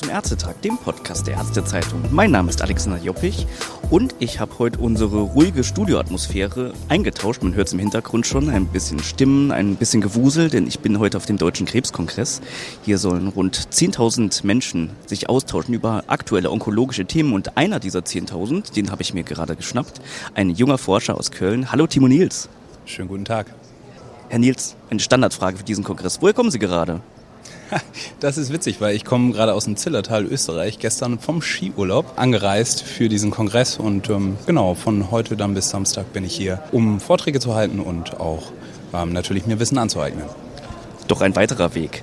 zum Ärztetag, dem Podcast der Ärztezeitung. Mein Name ist Alexander Joppich und ich habe heute unsere ruhige Studioatmosphäre eingetauscht. Man hört es im Hintergrund schon, ein bisschen Stimmen, ein bisschen Gewusel, denn ich bin heute auf dem Deutschen Krebskongress. Hier sollen rund 10.000 Menschen sich austauschen über aktuelle onkologische Themen und einer dieser 10.000, den habe ich mir gerade geschnappt, ein junger Forscher aus Köln. Hallo Timo Nils. Schönen guten Tag. Herr Nils, eine Standardfrage für diesen Kongress. Woher kommen Sie gerade? Das ist witzig, weil ich komme gerade aus dem Zillertal, Österreich, gestern vom Skiurlaub angereist für diesen Kongress und ähm, genau, von heute dann bis Samstag bin ich hier, um Vorträge zu halten und auch ähm, natürlich mir Wissen anzueignen. Doch ein weiterer Weg.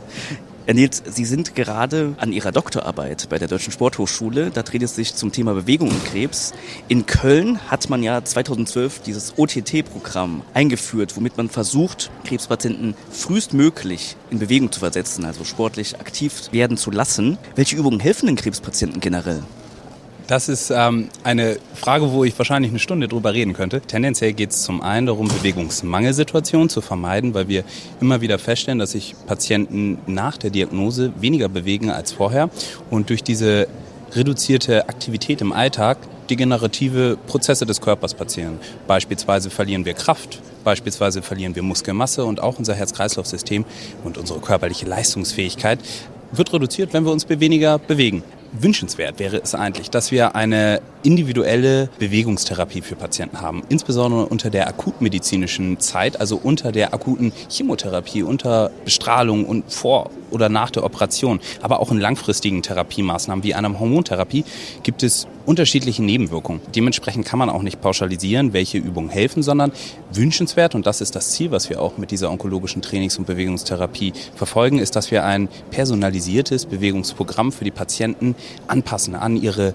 Herr Nils, Sie sind gerade an Ihrer Doktorarbeit bei der Deutschen Sporthochschule. Da dreht es sich zum Thema Bewegung und Krebs. In Köln hat man ja 2012 dieses OTT-Programm eingeführt, womit man versucht, Krebspatienten frühestmöglich in Bewegung zu versetzen, also sportlich aktiv werden zu lassen. Welche Übungen helfen den Krebspatienten generell? Das ist ähm, eine Frage, wo ich wahrscheinlich eine Stunde drüber reden könnte. Tendenziell geht es zum einen darum, Bewegungsmangelsituationen zu vermeiden, weil wir immer wieder feststellen, dass sich Patienten nach der Diagnose weniger bewegen als vorher. Und durch diese reduzierte Aktivität im Alltag degenerative Prozesse des Körpers passieren. Beispielsweise verlieren wir Kraft, beispielsweise verlieren wir Muskelmasse und auch unser Herz-Kreislauf-System und unsere körperliche Leistungsfähigkeit wird reduziert, wenn wir uns weniger bewegen wünschenswert wäre es eigentlich, dass wir eine individuelle Bewegungstherapie für Patienten haben, insbesondere unter der akutmedizinischen Zeit, also unter der akuten Chemotherapie, unter Bestrahlung und vor oder nach der Operation, aber auch in langfristigen Therapiemaßnahmen wie einer Hormontherapie gibt es unterschiedliche Nebenwirkungen. Dementsprechend kann man auch nicht pauschalisieren, welche Übungen helfen, sondern wünschenswert, und das ist das Ziel, was wir auch mit dieser onkologischen Trainings- und Bewegungstherapie verfolgen, ist, dass wir ein personalisiertes Bewegungsprogramm für die Patienten anpassen an ihre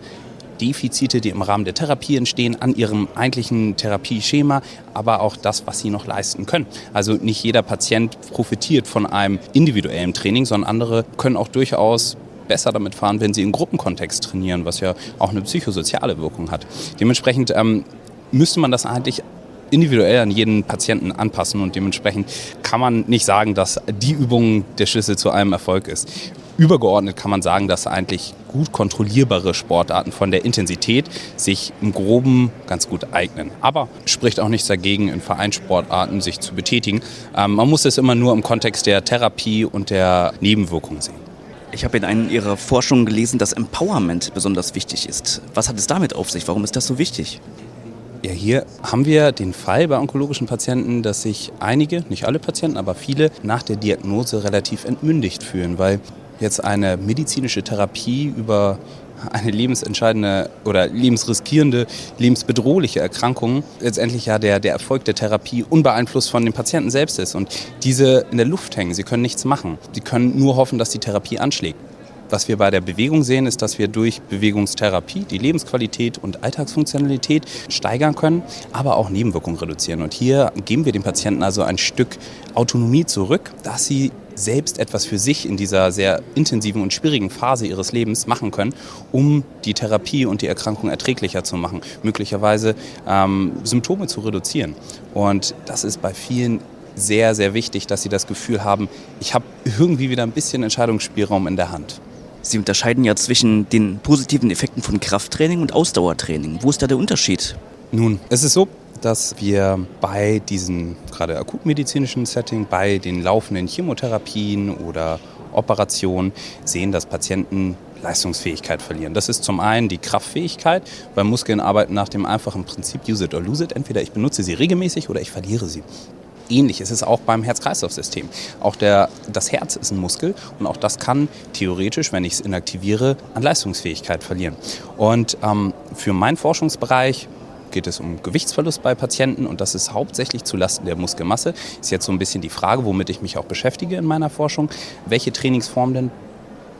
Defizite, die im Rahmen der Therapie entstehen, an ihrem eigentlichen Therapieschema, aber auch das, was sie noch leisten können. Also nicht jeder Patient profitiert von einem individuellen Training, sondern andere können auch durchaus besser damit fahren, wenn sie im Gruppenkontext trainieren, was ja auch eine psychosoziale Wirkung hat. Dementsprechend ähm, müsste man das eigentlich individuell an jeden Patienten anpassen und dementsprechend kann man nicht sagen, dass die Übung der Schlüssel zu einem Erfolg ist übergeordnet kann man sagen, dass eigentlich gut kontrollierbare Sportarten von der Intensität sich im Groben ganz gut eignen. Aber spricht auch nichts dagegen, in Vereinssportarten sich zu betätigen. Ähm, man muss es immer nur im Kontext der Therapie und der Nebenwirkungen sehen. Ich habe in einer Ihrer Forschungen gelesen, dass Empowerment besonders wichtig ist. Was hat es damit auf sich? Warum ist das so wichtig? Ja, hier haben wir den Fall bei onkologischen Patienten, dass sich einige, nicht alle Patienten, aber viele nach der Diagnose relativ entmündigt fühlen, weil jetzt eine medizinische Therapie über eine lebensentscheidende oder lebensriskierende, lebensbedrohliche Erkrankung letztendlich ja der, der Erfolg der Therapie unbeeinflusst von dem Patienten selbst ist. Und diese in der Luft hängen, sie können nichts machen. Sie können nur hoffen, dass die Therapie anschlägt. Was wir bei der Bewegung sehen, ist, dass wir durch Bewegungstherapie die Lebensqualität und Alltagsfunktionalität steigern können, aber auch Nebenwirkungen reduzieren. Und hier geben wir den Patienten also ein Stück Autonomie zurück, dass sie selbst etwas für sich in dieser sehr intensiven und schwierigen Phase ihres Lebens machen können, um die Therapie und die Erkrankung erträglicher zu machen, möglicherweise ähm, Symptome zu reduzieren. Und das ist bei vielen sehr, sehr wichtig, dass sie das Gefühl haben, ich habe irgendwie wieder ein bisschen Entscheidungsspielraum in der Hand. Sie unterscheiden ja zwischen den positiven Effekten von Krafttraining und Ausdauertraining. Wo ist da der Unterschied? Nun, es ist so, dass wir bei diesem gerade akutmedizinischen Setting, bei den laufenden Chemotherapien oder Operationen sehen, dass Patienten Leistungsfähigkeit verlieren. Das ist zum einen die Kraftfähigkeit, weil Muskeln arbeiten nach dem einfachen Prinzip use it or lose it. Entweder ich benutze sie regelmäßig oder ich verliere sie ähnlich ist es auch beim Herz-Kreislauf-System. Auch der, das Herz ist ein Muskel und auch das kann theoretisch, wenn ich es inaktiviere, an Leistungsfähigkeit verlieren. Und ähm, für meinen Forschungsbereich geht es um Gewichtsverlust bei Patienten und das ist hauptsächlich zulasten der Muskelmasse. Ist jetzt so ein bisschen die Frage, womit ich mich auch beschäftige in meiner Forschung. Welche Trainingsform denn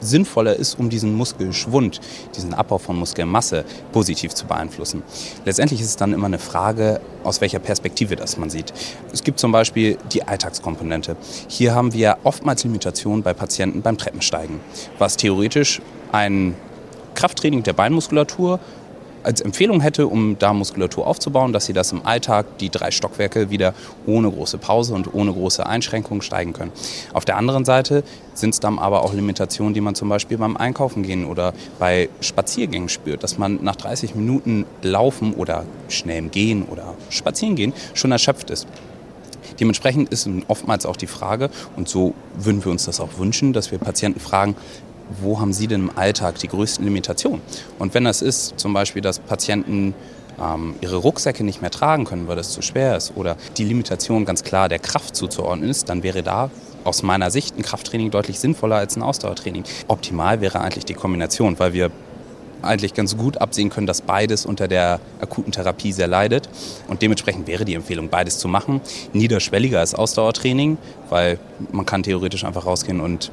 sinnvoller ist, um diesen Muskelschwund, diesen Abbau von Muskelmasse positiv zu beeinflussen. Letztendlich ist es dann immer eine Frage, aus welcher Perspektive das man sieht. Es gibt zum Beispiel die Alltagskomponente. Hier haben wir oftmals Limitationen bei Patienten beim Treppensteigen, was theoretisch ein Krafttraining der Beinmuskulatur als Empfehlung hätte, um da Muskulatur aufzubauen, dass sie das im Alltag, die drei Stockwerke, wieder ohne große Pause und ohne große Einschränkungen steigen können. Auf der anderen Seite sind es dann aber auch Limitationen, die man zum Beispiel beim Einkaufen gehen oder bei Spaziergängen spürt, dass man nach 30 Minuten Laufen oder schnellem Gehen oder Spazieren gehen schon erschöpft ist. Dementsprechend ist oftmals auch die Frage, und so würden wir uns das auch wünschen, dass wir Patienten fragen, wo haben Sie denn im Alltag die größten Limitationen? Und wenn das ist, zum Beispiel, dass Patienten ähm, ihre Rucksäcke nicht mehr tragen können, weil das zu schwer ist, oder die Limitation ganz klar der Kraft zuzuordnen ist, dann wäre da aus meiner Sicht ein Krafttraining deutlich sinnvoller als ein Ausdauertraining. Optimal wäre eigentlich die Kombination, weil wir eigentlich ganz gut absehen können, dass beides unter der akuten Therapie sehr leidet. Und dementsprechend wäre die Empfehlung, beides zu machen. Niederschwelliger als Ausdauertraining, weil man kann theoretisch einfach rausgehen und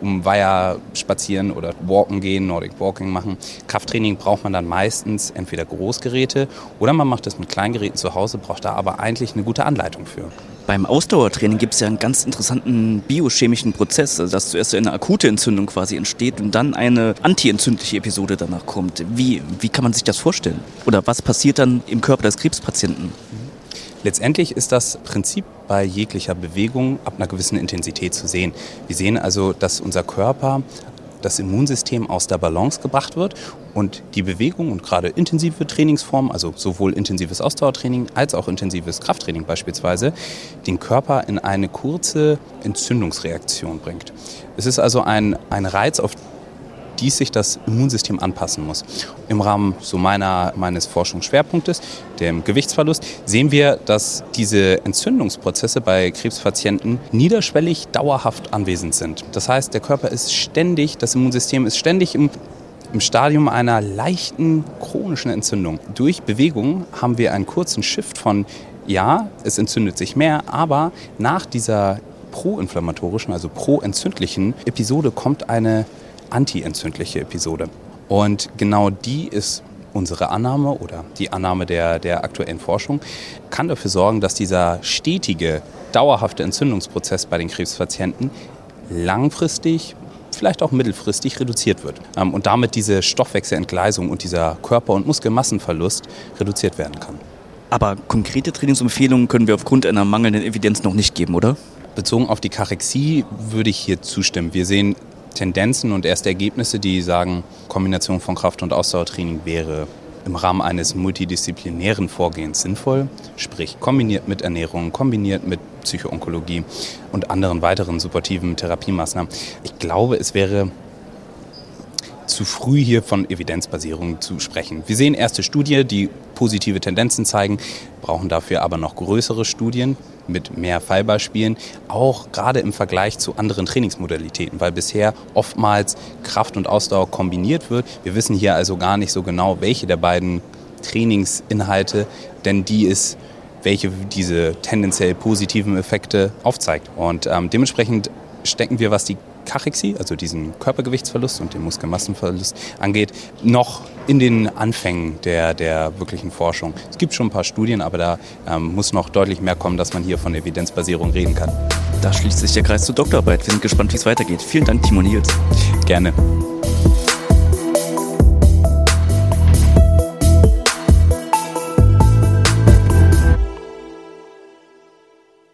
um Weiher spazieren oder walken gehen, Nordic Walking machen. Krafttraining braucht man dann meistens entweder Großgeräte oder man macht das mit Kleingeräten zu Hause, braucht da aber eigentlich eine gute Anleitung für. Beim Ausdauertraining gibt es ja einen ganz interessanten biochemischen Prozess, also dass zuerst eine akute Entzündung quasi entsteht und dann eine antientzündliche Episode danach kommt. Wie, wie kann man sich das vorstellen? Oder was passiert dann im Körper des Krebspatienten? Letztendlich ist das Prinzip bei jeglicher Bewegung ab einer gewissen Intensität zu sehen. Wir sehen also, dass unser Körper das Immunsystem aus der Balance gebracht wird und die Bewegung und gerade intensive Trainingsformen, also sowohl intensives Ausdauertraining als auch intensives Krafttraining beispielsweise, den Körper in eine kurze Entzündungsreaktion bringt. Es ist also ein, ein Reiz, auf dies sich das Immunsystem anpassen muss. Im Rahmen so meiner, meines Forschungsschwerpunktes, dem Gewichtsverlust, sehen wir, dass diese Entzündungsprozesse bei Krebspatienten niederschwellig dauerhaft anwesend sind. Das heißt, der Körper ist ständig, das Immunsystem ist ständig im im Stadium einer leichten chronischen Entzündung. Durch Bewegung haben wir einen kurzen Shift von, ja, es entzündet sich mehr, aber nach dieser proinflammatorischen, also proentzündlichen Episode kommt eine antientzündliche Episode. Und genau die ist unsere Annahme oder die Annahme der, der aktuellen Forschung, kann dafür sorgen, dass dieser stetige, dauerhafte Entzündungsprozess bei den Krebspatienten langfristig, vielleicht auch mittelfristig reduziert wird ähm, und damit diese Stoffwechselentgleisung und dieser Körper- und Muskelmassenverlust reduziert werden kann. Aber konkrete Trainingsempfehlungen können wir aufgrund einer mangelnden Evidenz noch nicht geben, oder? Bezogen auf die Karexie würde ich hier zustimmen. Wir sehen Tendenzen und erste Ergebnisse, die sagen, Kombination von Kraft- und Ausdauertraining wäre im Rahmen eines multidisziplinären Vorgehens sinnvoll, sprich kombiniert mit Ernährung, kombiniert mit Psychoonkologie und anderen weiteren supportiven Therapiemaßnahmen. Ich glaube, es wäre zu früh hier von Evidenzbasierung zu sprechen. Wir sehen erste Studien, die positive Tendenzen zeigen, brauchen dafür aber noch größere Studien mit mehr Fallbeispielen, auch gerade im Vergleich zu anderen Trainingsmodalitäten, weil bisher oftmals Kraft und Ausdauer kombiniert wird. Wir wissen hier also gar nicht so genau, welche der beiden Trainingsinhalte denn die ist, welche diese tendenziell positiven Effekte aufzeigt. Und ähm, dementsprechend stecken wir, was die Kachexie, also diesen Körpergewichtsverlust und den Muskelmassenverlust angeht, noch in den Anfängen der, der wirklichen Forschung. Es gibt schon ein paar Studien, aber da ähm, muss noch deutlich mehr kommen, dass man hier von Evidenzbasierung reden kann. Da schließt sich der Kreis zur Doktorarbeit. Wir sind gespannt, wie es weitergeht. Vielen Dank, Timo Nils. Gerne.